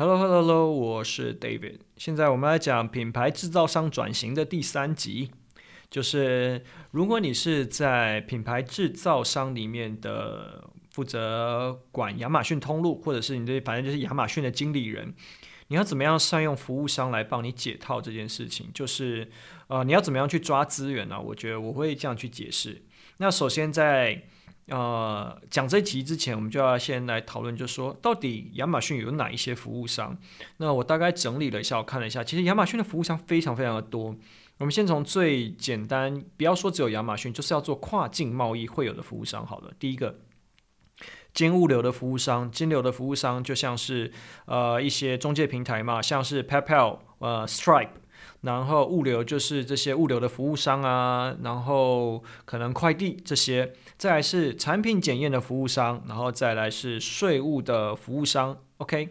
Hello, Hello, Hello，我是 David。现在我们来讲品牌制造商转型的第三集，就是如果你是在品牌制造商里面的负责管亚马逊通路，或者是你对反正就是亚马逊的经理人，你要怎么样善用服务商来帮你解套这件事情？就是呃，你要怎么样去抓资源呢？我觉得我会这样去解释。那首先在呃，讲这集之前，我们就要先来讨论，就说，到底亚马逊有哪一些服务商？那我大概整理了一下，我看了一下，其实亚马逊的服务商非常非常的多。我们先从最简单，不要说只有亚马逊，就是要做跨境贸易会有的服务商好了。第一个，金物流的服务商，金流的服务商，就像是呃一些中介平台嘛，像是 PayPal、呃 Stripe。然后物流就是这些物流的服务商啊，然后可能快递这些，再来是产品检验的服务商，然后再来是税务的服务商。OK，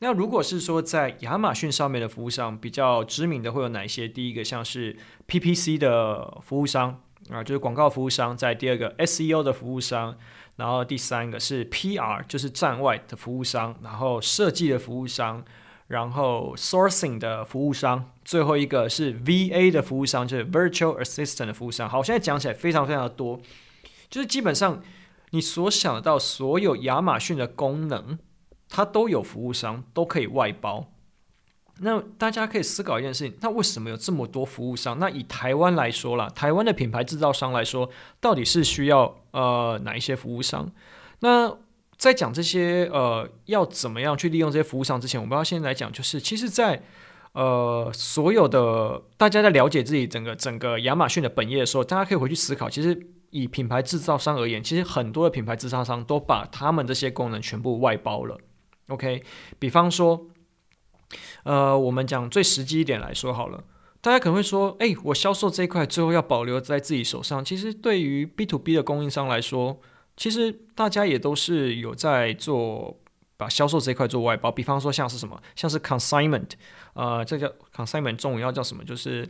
那如果是说在亚马逊上面的服务商比较知名的会有哪些？第一个像是 PPC 的服务商啊，就是广告服务商；在第二个 SEO 的服务商，然后第三个是 PR，就是站外的服务商，然后设计的服务商。然后，sourcing 的服务商，最后一个是 VA 的服务商，就是 Virtual Assistant 的服务商。好，现在讲起来非常非常的多，就是基本上你所想到所有亚马逊的功能，它都有服务商，都可以外包。那大家可以思考一件事情，那为什么有这么多服务商？那以台湾来说啦，台湾的品牌制造商来说，到底是需要呃哪一些服务商？那在讲这些呃要怎么样去利用这些服务商之前，我们要先来讲，就是其实在，呃所有的大家在了解自己整个整个亚马逊的本业的时候，大家可以回去思考，其实以品牌制造商而言，其实很多的品牌制造商都把他们这些功能全部外包了。OK，比方说，呃，我们讲最实际一点来说好了，大家可能会说，哎，我销售这一块最后要保留在自己手上，其实对于 B to B 的供应商来说。其实大家也都是有在做，把销售这一块做外包，比方说像是什么，像是 consignment，呃，这叫 consignment，中文要叫什么？就是，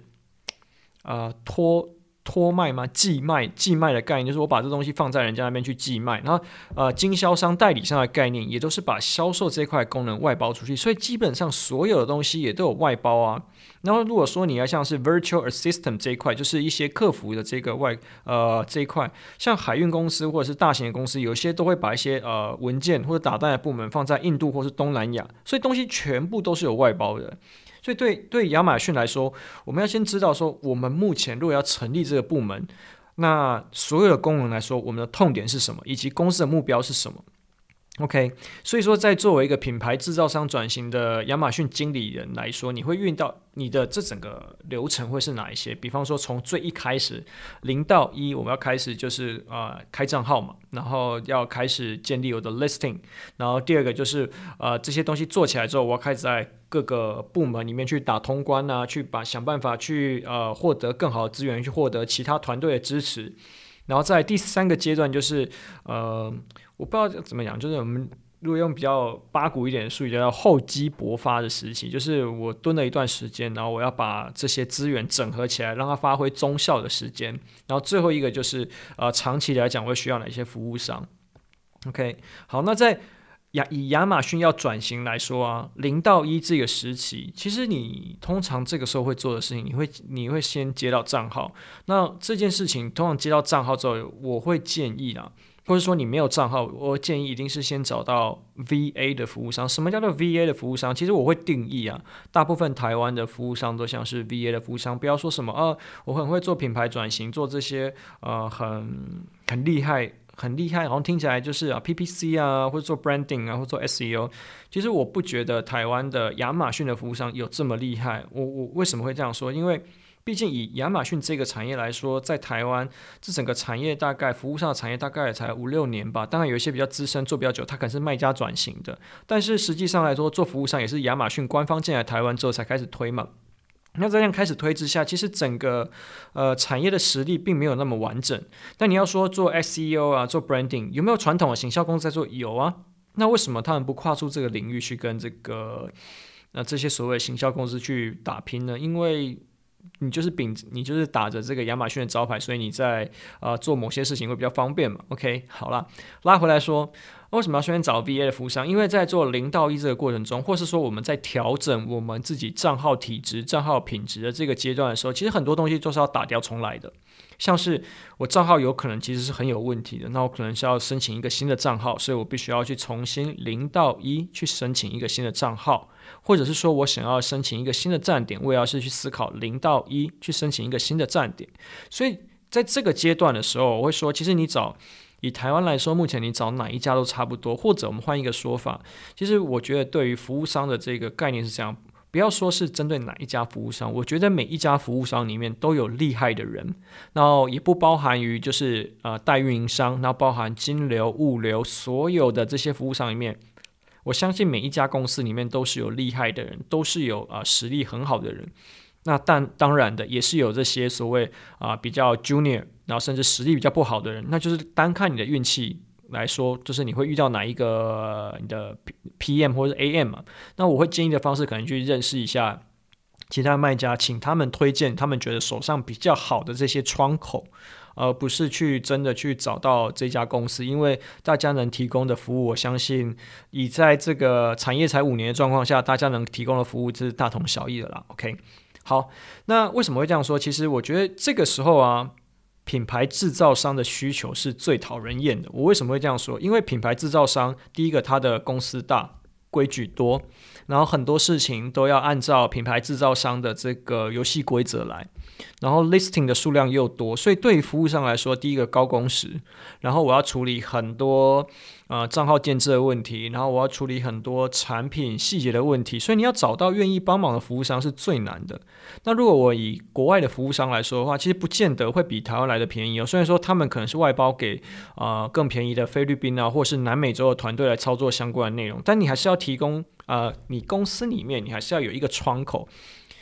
呃，托。托卖吗？寄卖，寄卖的概念就是我把这东西放在人家那边去寄卖，然后呃，经销商、代理商的概念也都是把销售这块功能外包出去，所以基本上所有的东西也都有外包啊。然后如果说你要像是 Virtual Assistant 这一块，就是一些客服的这个外呃这一块，像海运公司或者是大型的公司，有些都会把一些呃文件或者打单的部门放在印度或是东南亚，所以东西全部都是有外包的。对对对亚马逊来说，我们要先知道说，我们目前如果要成立这个部门，那所有的功能来说，我们的痛点是什么，以及公司的目标是什么。？OK，所以说，在作为一个品牌制造商转型的亚马逊经理人来说，你会遇到你的这整个流程会是哪一些？比方说，从最一开始零到一，我们要开始就是呃开账号嘛，然后要开始建立我的 listing，然后第二个就是呃这些东西做起来之后，我要开始在各个部门里面去打通关啊，去把想办法去呃获得更好的资源，去获得其他团队的支持。然后在第三个阶段，就是呃，我不知道怎么讲，就是我们如果用比较八股一点的术语，叫厚积薄发的时期，就是我蹲了一段时间，然后我要把这些资源整合起来，让它发挥综效的时间。然后最后一个就是呃，长期来讲，会需要哪些服务商？OK，好，那在。亚以亚马逊要转型来说啊，零到一这个时期，其实你通常这个时候会做的事情，你会你会先接到账号。那这件事情通常接到账号之后，我会建议啊，或者说你没有账号，我建议一定是先找到 VA 的服务商。什么叫做 VA 的服务商？其实我会定义啊，大部分台湾的服务商都像是 VA 的服务商。不要说什么啊，我很会做品牌转型，做这些呃很很厉害。很厉害，好像听起来就是啊，PPC 啊，或者做 branding 啊，或者做 SEO。其实我不觉得台湾的亚马逊的服务商有这么厉害。我我为什么会这样说？因为毕竟以亚马逊这个产业来说，在台湾这整个产业大概服务上的产业大概也才五六年吧。当然有一些比较资深，做比较久，他可能是卖家转型的。但是实际上来说，做服务商也是亚马逊官方进来台湾之后才开始推嘛。那这样开始推之下，其实整个呃产业的实力并没有那么完整。但你要说做 SEO 啊，做 branding，有没有传统的行销公司在做？有啊。那为什么他们不跨出这个领域去跟这个那、这些所谓行销公司去打拼呢？因为你就是秉你就是打着这个亚马逊的招牌，所以你在啊做某些事情会比较方便嘛。OK，好了，拉回来说，为什么要先找 VA 的服务商？因为在做零到一这个过程中，或是说我们在调整我们自己账号体质、账号品质的这个阶段的时候，其实很多东西都是要打掉重来的。像是我账号有可能其实是很有问题的，那我可能是要申请一个新的账号，所以我必须要去重新零到一去申请一个新的账号，或者是说我想要申请一个新的站点，我也要是去思考零到一去申请一个新的站点。所以在这个阶段的时候，我会说，其实你找以台湾来说，目前你找哪一家都差不多，或者我们换一个说法，其实我觉得对于服务商的这个概念是这样。不要说是针对哪一家服务商，我觉得每一家服务商里面都有厉害的人，然后也不包含于就是呃代运营商，然后包含金流、物流，所有的这些服务商里面，我相信每一家公司里面都是有厉害的人，都是有啊、实力很好的人。那但当然的也是有这些所谓啊、比较 junior，然后甚至实力比较不好的人，那就是单看你的运气。来说，就是你会遇到哪一个你的 PM 或者 AM 嘛？那我会建议的方式，可能去认识一下其他卖家，请他们推荐他们觉得手上比较好的这些窗口，而不是去真的去找到这家公司，因为大家能提供的服务，我相信以在这个产业才五年的状况下，大家能提供的服务是大同小异的啦。OK，好，那为什么会这样说？其实我觉得这个时候啊。品牌制造商的需求是最讨人厌的。我为什么会这样说？因为品牌制造商，第一个，他的公司大，规矩多，然后很多事情都要按照品牌制造商的这个游戏规则来。然后 listing 的数量又多，所以对于服务商来说，第一个高工时，然后我要处理很多呃账号建设的问题，然后我要处理很多产品细节的问题，所以你要找到愿意帮忙的服务商是最难的。那如果我以国外的服务商来说的话，其实不见得会比台湾来的便宜哦。虽然说他们可能是外包给呃更便宜的菲律宾啊，或是南美洲的团队来操作相关的内容，但你还是要提供呃你公司里面你还是要有一个窗口。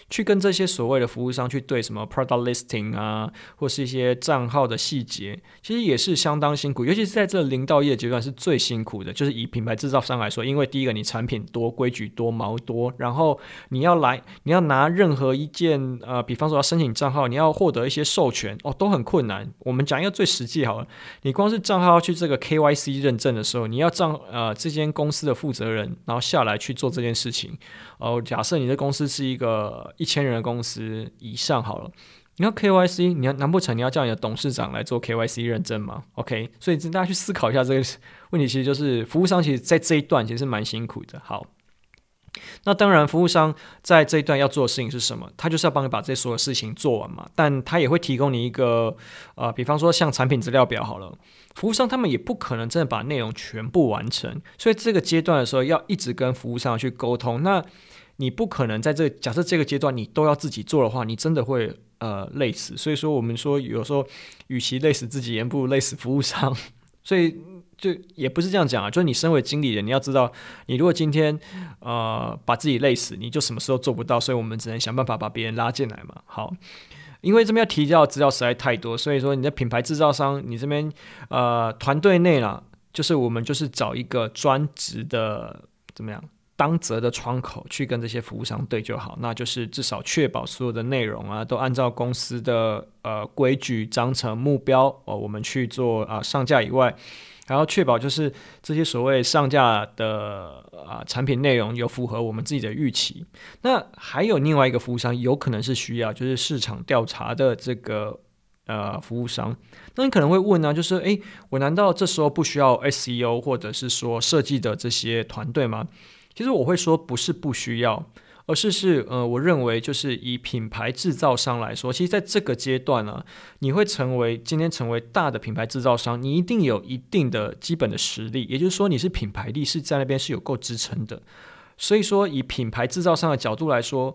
去跟这些所谓的服务商去对什么 product listing 啊，或是一些账号的细节，其实也是相当辛苦，尤其是在这零到一的阶段是最辛苦的。就是以品牌制造商来说，因为第一个你产品多、规矩多、毛多，然后你要来，你要拿任何一件呃，比方说要申请账号，你要获得一些授权哦，都很困难。我们讲一个最实际好了，你光是账号要去这个 KYC 认证的时候，你要账呃这间公司的负责人，然后下来去做这件事情。哦，假设你的公司是一个一千人的公司以上好了，你要 KYC，你要难不成你要叫你的董事长来做 KYC 认证吗？OK，所以大家去思考一下这个问题，其实就是服务商其实在这一段其实是蛮辛苦的。好。那当然，服务商在这一段要做的事情是什么？他就是要帮你把这所有事情做完嘛。但他也会提供你一个，呃，比方说像产品资料表好了，服务商他们也不可能真的把内容全部完成，所以这个阶段的时候要一直跟服务商去沟通。那你不可能在这假设这个阶段你都要自己做的话，你真的会呃累死。所以说，我们说有时候，与其累死自己，也不如累死服务商。所以。就也不是这样讲啊，就是你身为经理人，你要知道，你如果今天呃把自己累死，你就什么时候做不到，所以我们只能想办法把别人拉进来嘛。好，因为这边要提交的资料实在太多，所以说你的品牌制造商，你这边呃团队内啦，就是我们就是找一个专职的怎么样当责的窗口去跟这些服务商对就好，那就是至少确保所有的内容啊都按照公司的呃规矩、章程、目标哦，我们去做啊、上架以外。还要确保就是这些所谓上架的啊产品内容有符合我们自己的预期。那还有另外一个服务商，有可能是需要就是市场调查的这个呃服务商。那你可能会问呢，就是诶，我难道这时候不需要 SEO 或者是说设计的这些团队吗？其实我会说不是不需要。而是是呃，我认为就是以品牌制造商来说，其实在这个阶段呢、你会成为今天成为大的品牌制造商，你一定有一定的基本的实力，也就是说你是品牌力是在那边是有够支撑的。所以说，以品牌制造商的角度来说，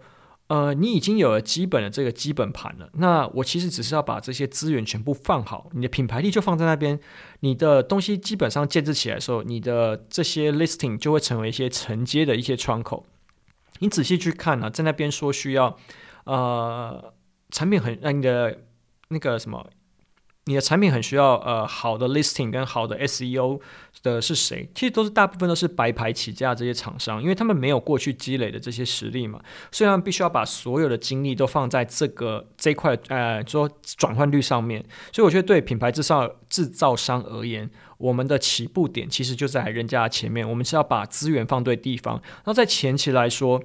呃，你已经有了基本的这个基本盘了。那我其实只是要把这些资源全部放好，你的品牌力就放在那边，你的东西基本上建制起来的时候，你的这些 listing 就会成为一些承接的一些窗口。你仔细去看呢、啊，在那边说需要，呃，产品很让你的那个什么，你的产品很需要呃好的 listing 跟好的 SEO 的是谁？其实都是大部分都是白牌起家这些厂商，因为他们没有过去积累的这些实力嘛，所以他们必须要把所有的精力都放在这个这块呃说转换率上面。所以我觉得对品牌制造制造商而言，我们的起步点其实就在人家前面，我们是要把资源放对地方。那在前期来说，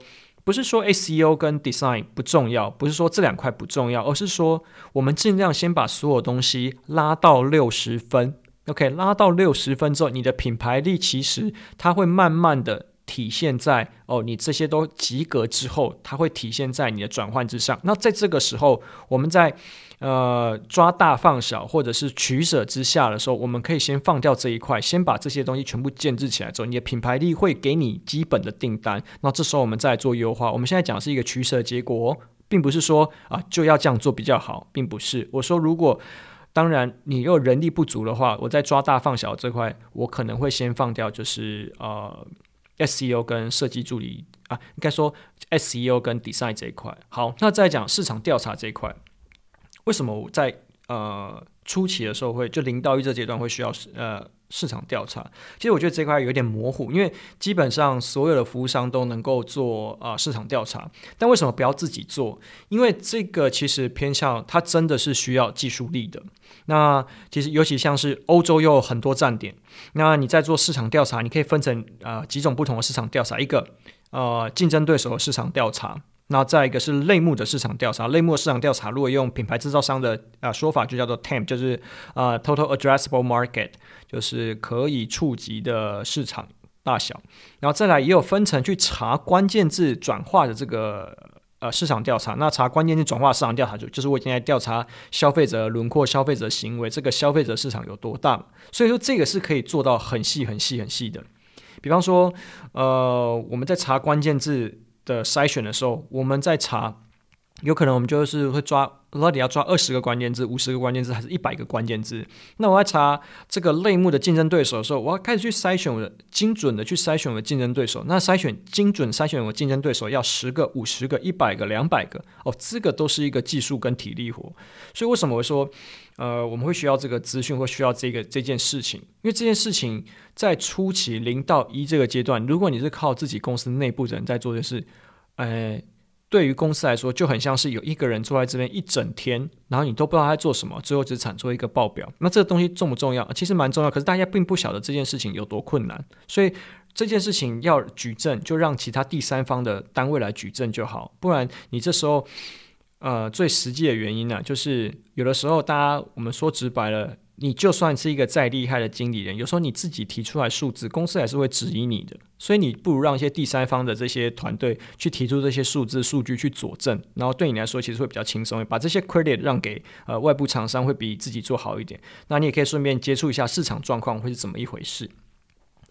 不是说 SEO 跟 Design 不重要，不是说这两块不重要，而是说我们尽量先把所有东西拉到六十分。OK，拉到六十分之后，你的品牌力其实它会慢慢的。体现在哦，你这些都及格之后，它会体现在你的转换之上。那在这个时候，我们在呃抓大放小或者是取舍之下的时候，我们可以先放掉这一块，先把这些东西全部建置起来之后，你的品牌力会给你基本的订单。那这时候我们再做优化。我们现在讲是一个取舍结果，并不是说啊就要这样做比较好，并不是。我说如果当然你又人力不足的话，我在抓大放小这块，我可能会先放掉，就是呃。SEO 跟设计助理啊，应该说 SEO 跟 design 这一块。好，那再讲市场调查这一块，为什么我在呃初期的时候会就零到一这阶段会需要呃市场调查？其实我觉得这块有点模糊，因为基本上所有的服务商都能够做啊、呃、市场调查，但为什么不要自己做？因为这个其实偏向它真的是需要技术力的。那其实尤其像是欧洲又有很多站点，那你在做市场调查，你可以分成啊、呃、几种不同的市场调查，一个呃竞争对手的市场调查，那再一个是类目的市场调查。类目市场调查如果用品牌制造商的啊、说法，就叫做 TAM，就是啊、Total Addressable Market，就是可以触及的市场大小。然后再来也有分层去查关键字转化的这个。呃，市场调查，那查关键字转化市场调查就就是我今天调查消费者轮廓、消费者行为，这个消费者市场有多大？所以说这个是可以做到很细、很细、很细的。比方说，呃，我们在查关键字的筛选的时候，我们在查。有可能我们就是会抓，到底要抓二十个关键字、五十个关键字，还是一百个关键字？那我在查这个类目的竞争对手的时候，我要开始去筛选我的精准的去筛选我的竞争对手。那筛选精准筛选我竞争对手要十个、五十个、一百个、两百个哦，这个都是一个技术跟体力活。所以为什么我说，呃，我们会需要这个资讯，会需要这个这件事情？因为这件事情在初期零到一这个阶段，如果你是靠自己公司内部的人在做的事，呃。对于公司来说，就很像是有一个人坐在这边一整天，然后你都不知道他在做什么，最后只产出一个报表。那这个东西重不重要？其实蛮重要，可是大家并不晓得这件事情有多困难。所以这件事情要举证，就让其他第三方的单位来举证就好。不然你这时候，呃，最实际的原因呢、就是有的时候大家我们说直白了。你就算是一个再厉害的经理人，有时候你自己提出来数字，公司还是会质疑你的。所以你不如让一些第三方的这些团队去提出这些数字数据去佐证，然后对你来说其实会比较轻松，把这些 credit 让给呃外部厂商会比自己做好一点。那你也可以顺便接触一下市场状况会是怎么一回事。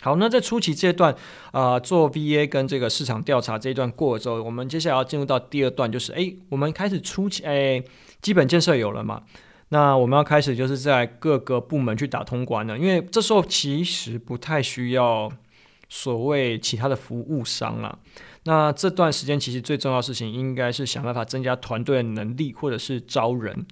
好，那在初期阶段啊、做 VA 跟这个市场调查这一段过了之后，我们接下来要进入到第二段，就是诶，我们开始初期诶，基本建设有了嘛？那我们要开始就是在各个部门去打通关了，因为这时候其实不太需要所谓其他的服务商了。那这段时间其实最重要的事情应该是想办法增加团队的能力，或者是招人，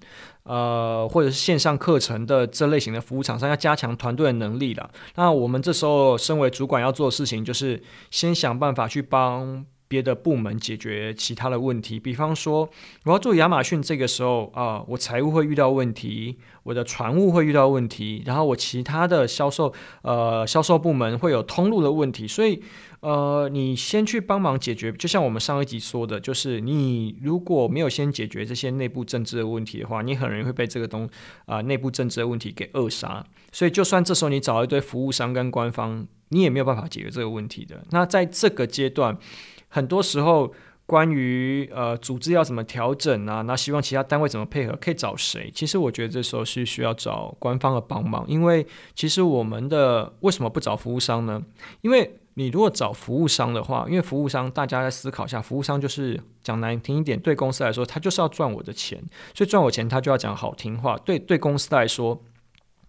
呃，或者是线上课程的这类型的服务厂商要加强团队的能力了。那我们这时候身为主管要做的事情就是先想办法去帮。别的部门解决其他的问题，比方说我要做亚马逊，这个时候啊、我财务会遇到问题，我的船务会遇到问题，然后我其他的销售呃销售部门会有通路的问题，所以呃，你先去帮忙解决。就像我们上一集说的，就是你如果没有先解决这些内部政治的问题的话，你很容易会被这个东啊、内部政治的问题给扼杀。所以，就算这时候你找一堆服务商跟官方，你也没有办法解决这个问题的。那在这个阶段。很多时候，关于呃组织要怎么调整啊，那希望其他单位怎么配合，可以找谁？其实我觉得这时候是需要找官方的帮忙，因为其实我们的为什么不找服务商呢？因为你如果找服务商的话，因为服务商大家在思考一下，服务商就是讲难听一点，对公司来说，他就是要赚我的钱，所以赚我钱他就要讲好听话。对对公司来说，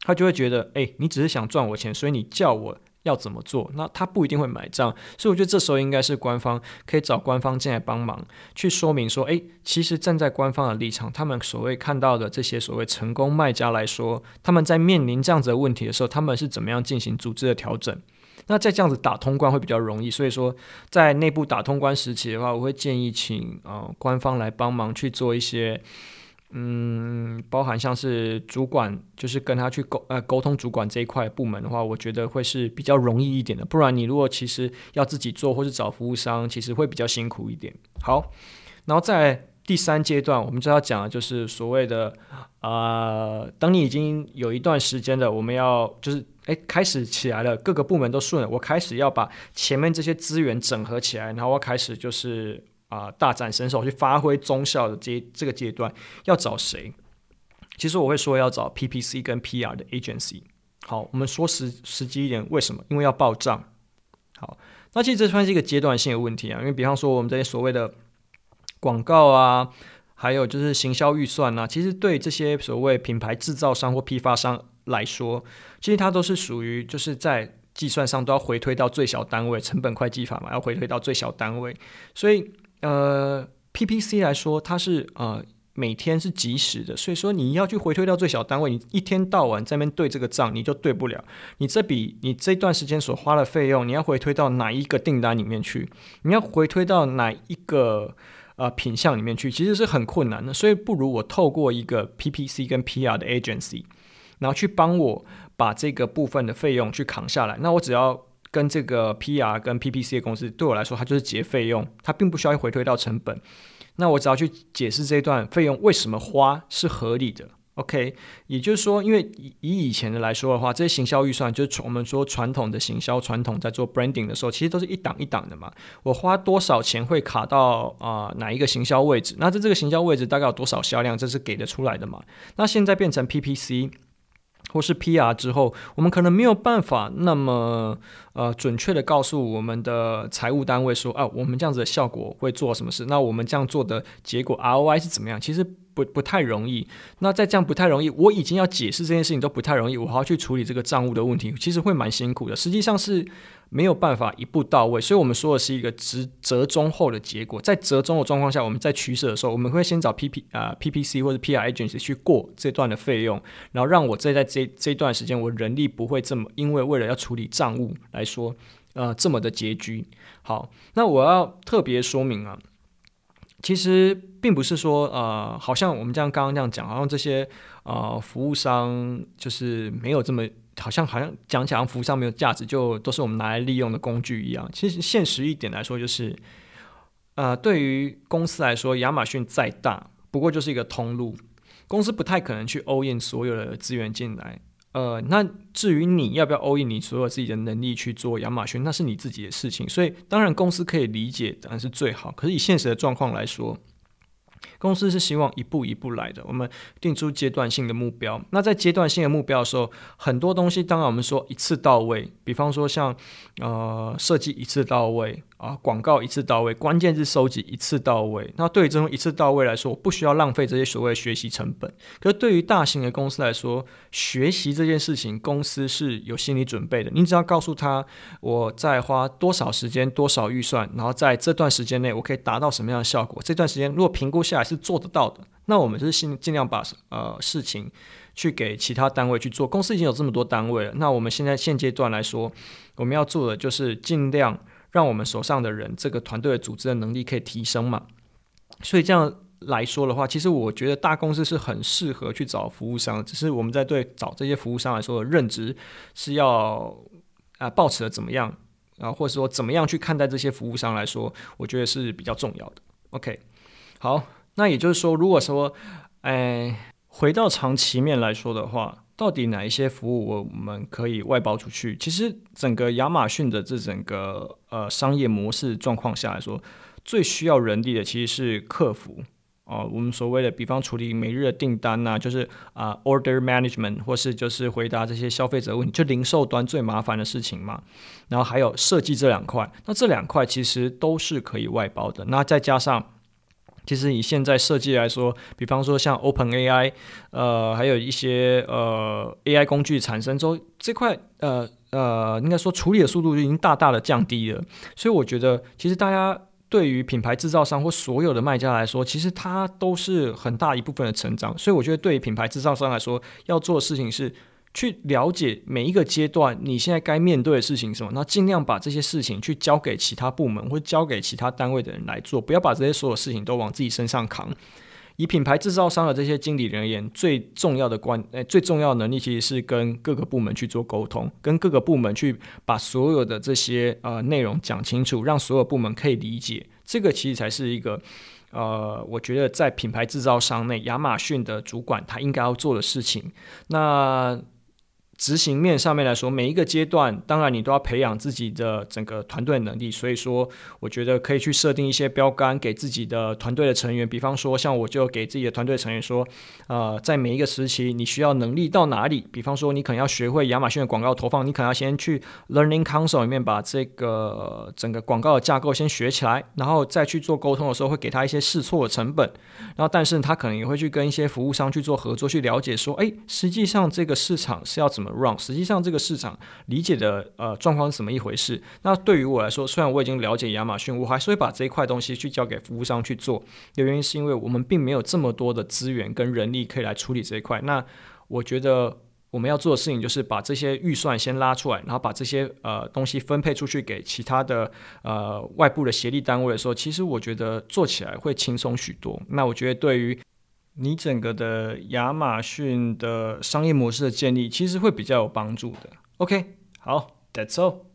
他就会觉得，哎，你只是想赚我钱，所以你叫我。要怎么做？那他不一定会买账，所以我觉得这时候应该是官方可以找官方进来帮忙，去说明说，诶，其实站在官方的立场，他们所谓看到的这些所谓成功卖家来说，他们在面临这样子的问题的时候，他们是怎么样进行组织的调整？那在这样子打通关会比较容易。所以说，在内部打通关时期的话，我会建议请呃官方来帮忙去做一些。嗯，包含像是主管，就是跟他去沟呃沟通主管这一块部门的话，我觉得会是比较容易一点的。不然你如果其实要自己做或是找服务商，其实会比较辛苦一点。好，然后在第三阶段，我们就要讲的就是所谓的呃，当你已经有一段时间了，我们要就是哎开始起来了，各个部门都顺了，我开始要把前面这些资源整合起来，然后我开始就是。啊、大展身手去发挥中效的这这个阶段要找谁？其实我会说要找 PPC 跟 PR 的 agency。好，我们说实实际一点，为什么？因为要报账。好，那其实这算是一个阶段性的问题啊。因为比方说我们这些所谓的广告啊，还有就是行销预算啊，其实对这些所谓品牌制造商或批发商来说，其实它都是属于就是在计算上都要回推到最小单位，成本会计法嘛，要回推到最小单位，所以。呃，PPC 来说，它是呃每天是即时的，所以说你要去回推到最小单位，你一天到晚在那边对这个账，你就对不了。你这笔你这段时间所花的费用，你要回推到哪一个订单里面去？你要回推到哪一个呃品项里面去？其实是很困难的，所以不如我透过一个 PPC 跟 PR 的 agency，然后去帮我把这个部分的费用去扛下来。那我只要。跟这个 PR 跟 PPC 的公司对我来说，它就是结费用，它并不需要回推到成本。那我只要去解释这段费用为什么花是合理的。OK，也就是说，因为以以前的来说的话，这些行销预算就是我们说传统的行销传统在做 branding 的时候，其实都是一档一档的嘛。我花多少钱会卡到啊、哪一个行销位置？那在这个行销位置大概有多少销量，这是给得出来的嘛？那现在变成 PPC。或是 PR 之后，我们可能没有办法那么呃准确的告诉我们的财务单位说，啊，我们这样子的效果会做什么事？那我们这样做的结果 ROI 是怎么样？其实。不不太容易，那再这样不太容易，我已经要解释这件事情都不太容易，我还要去处理这个账务的问题，其实会蛮辛苦的。实际上是没有办法一步到位，所以我们说的是一个折折中后的结果。在折中的状况下，我们在取舍的时候，我们会先找 P P 啊、P P C 或者 P R agency 去过这段的费用，然后让我这在这这段时间我人力不会这么，因为为了要处理账务来说，呃，这么的拮据。好，那我要特别说明啊。其实并不是说，呃，好像我们这样刚刚这样讲，好像这些呃服务商就是没有这么，好像好像讲起来服务商没有价值，就都是我们拿来利用的工具一样。其实现实一点来说，就是，呃，对于公司来说，亚马逊再大，不过就是一个通路，公司不太可能去 all in 所有的资源进来。呃，那至于你要不要 all in 你所有自己的能力去做亚马逊，那是你自己的事情。所以当然公司可以理解，当然是最好。可是以现实的状况来说，公司是希望一步一步来的。我们定出阶段性的目标。那在阶段性的目标的时候，很多东西当然我们说一次到位，比方说像呃设计一次到位。啊，广告一次到位，关键字收集一次到位。那对于这种一次到位来说，我不需要浪费这些所谓的学习成本。可是对于大型的公司来说，学习这件事情，公司是有心理准备的。你只要告诉他，我在花多少时间、多少预算，然后在这段时间内，我可以达到什么样的效果。这段时间如果评估下来是做得到的，那我们就是尽尽量把呃事情去给其他单位去做。公司已经有这么多单位了，那我们现在现阶段来说，我们要做的就是尽量。让我们手上的人，这个团队的组织的能力可以提升嘛？所以这样来说的话，其实我觉得大公司是很适合去找服务商。只是我们在对找这些服务商来说的认知是要啊，保持的怎么样啊，或者说怎么样去看待这些服务商来说，我觉得是比较重要的。OK，好，那也就是说，如果说哎，回到长期面来说的话。到底哪一些服务我们可以外包出去？其实整个亚马逊的这整个呃商业模式状况下来说，最需要人力的其实是客服哦、我们所谓的，比方处理每日的订单呐、就是啊、order management，或是就是回答这些消费者问题，就零售端最麻烦的事情嘛。然后还有设计这两块，那这两块其实都是可以外包的。那再加上。其实以现在设计来说，比方说像 OpenAI，呃，还有一些呃 AI 工具产生之后，这块呃呃，应该说处理的速度就已经大大的降低了。所以我觉得，其实大家对于品牌制造商或所有的卖家来说，其实它都是很大一部分的成长。所以我觉得，对于品牌制造商来说，要做的事情是。去了解每一个阶段你现在该面对的事情是什么，那尽量把这些事情去交给其他部门或交给其他单位的人来做，不要把这些所有事情都往自己身上扛。以品牌制造商的这些经理人而言，最重要的关诶、最重要的能力其实是跟各个部门去做沟通，跟各个部门去把所有的这些呃内容讲清楚，让所有部门可以理解。这个其实才是一个呃，我觉得在品牌制造商内，亚马逊的主管他应该要做的事情。那。执行面上面来说，每一个阶段，当然你都要培养自己的整个团队能力。所以说，我觉得可以去设定一些标杆给自己的团队的成员。比方说，像我就给自己的团队成员说，呃，在每一个时期，你需要能力到哪里？比方说，你可能要学会亚马逊的广告投放，你可能要先去 Learning Console 里面把这个整个广告的架构先学起来，然后再去做沟通的时候，会给他一些试错的成本。然后，但是他可能也会去跟一些服务商去做合作，去了解说，哎，实际上这个市场是要怎么么 run？实际上这个市场理解的呃状况是怎么一回事？那对于我来说，虽然我已经了解亚马逊，我还是会把这一块东西去交给服务商去做。的原因是因为我们并没有这么多的资源跟人力可以来处理这一块。那我觉得我们要做的事情就是把这些预算先拉出来，然后把这些呃东西分配出去给其他的呃外部的协力单位的时候，其实我觉得做起来会轻松许多。那我觉得对于你整个的亚马逊的商业模式的建立，其实会比较有帮助的。OK，好，That's all。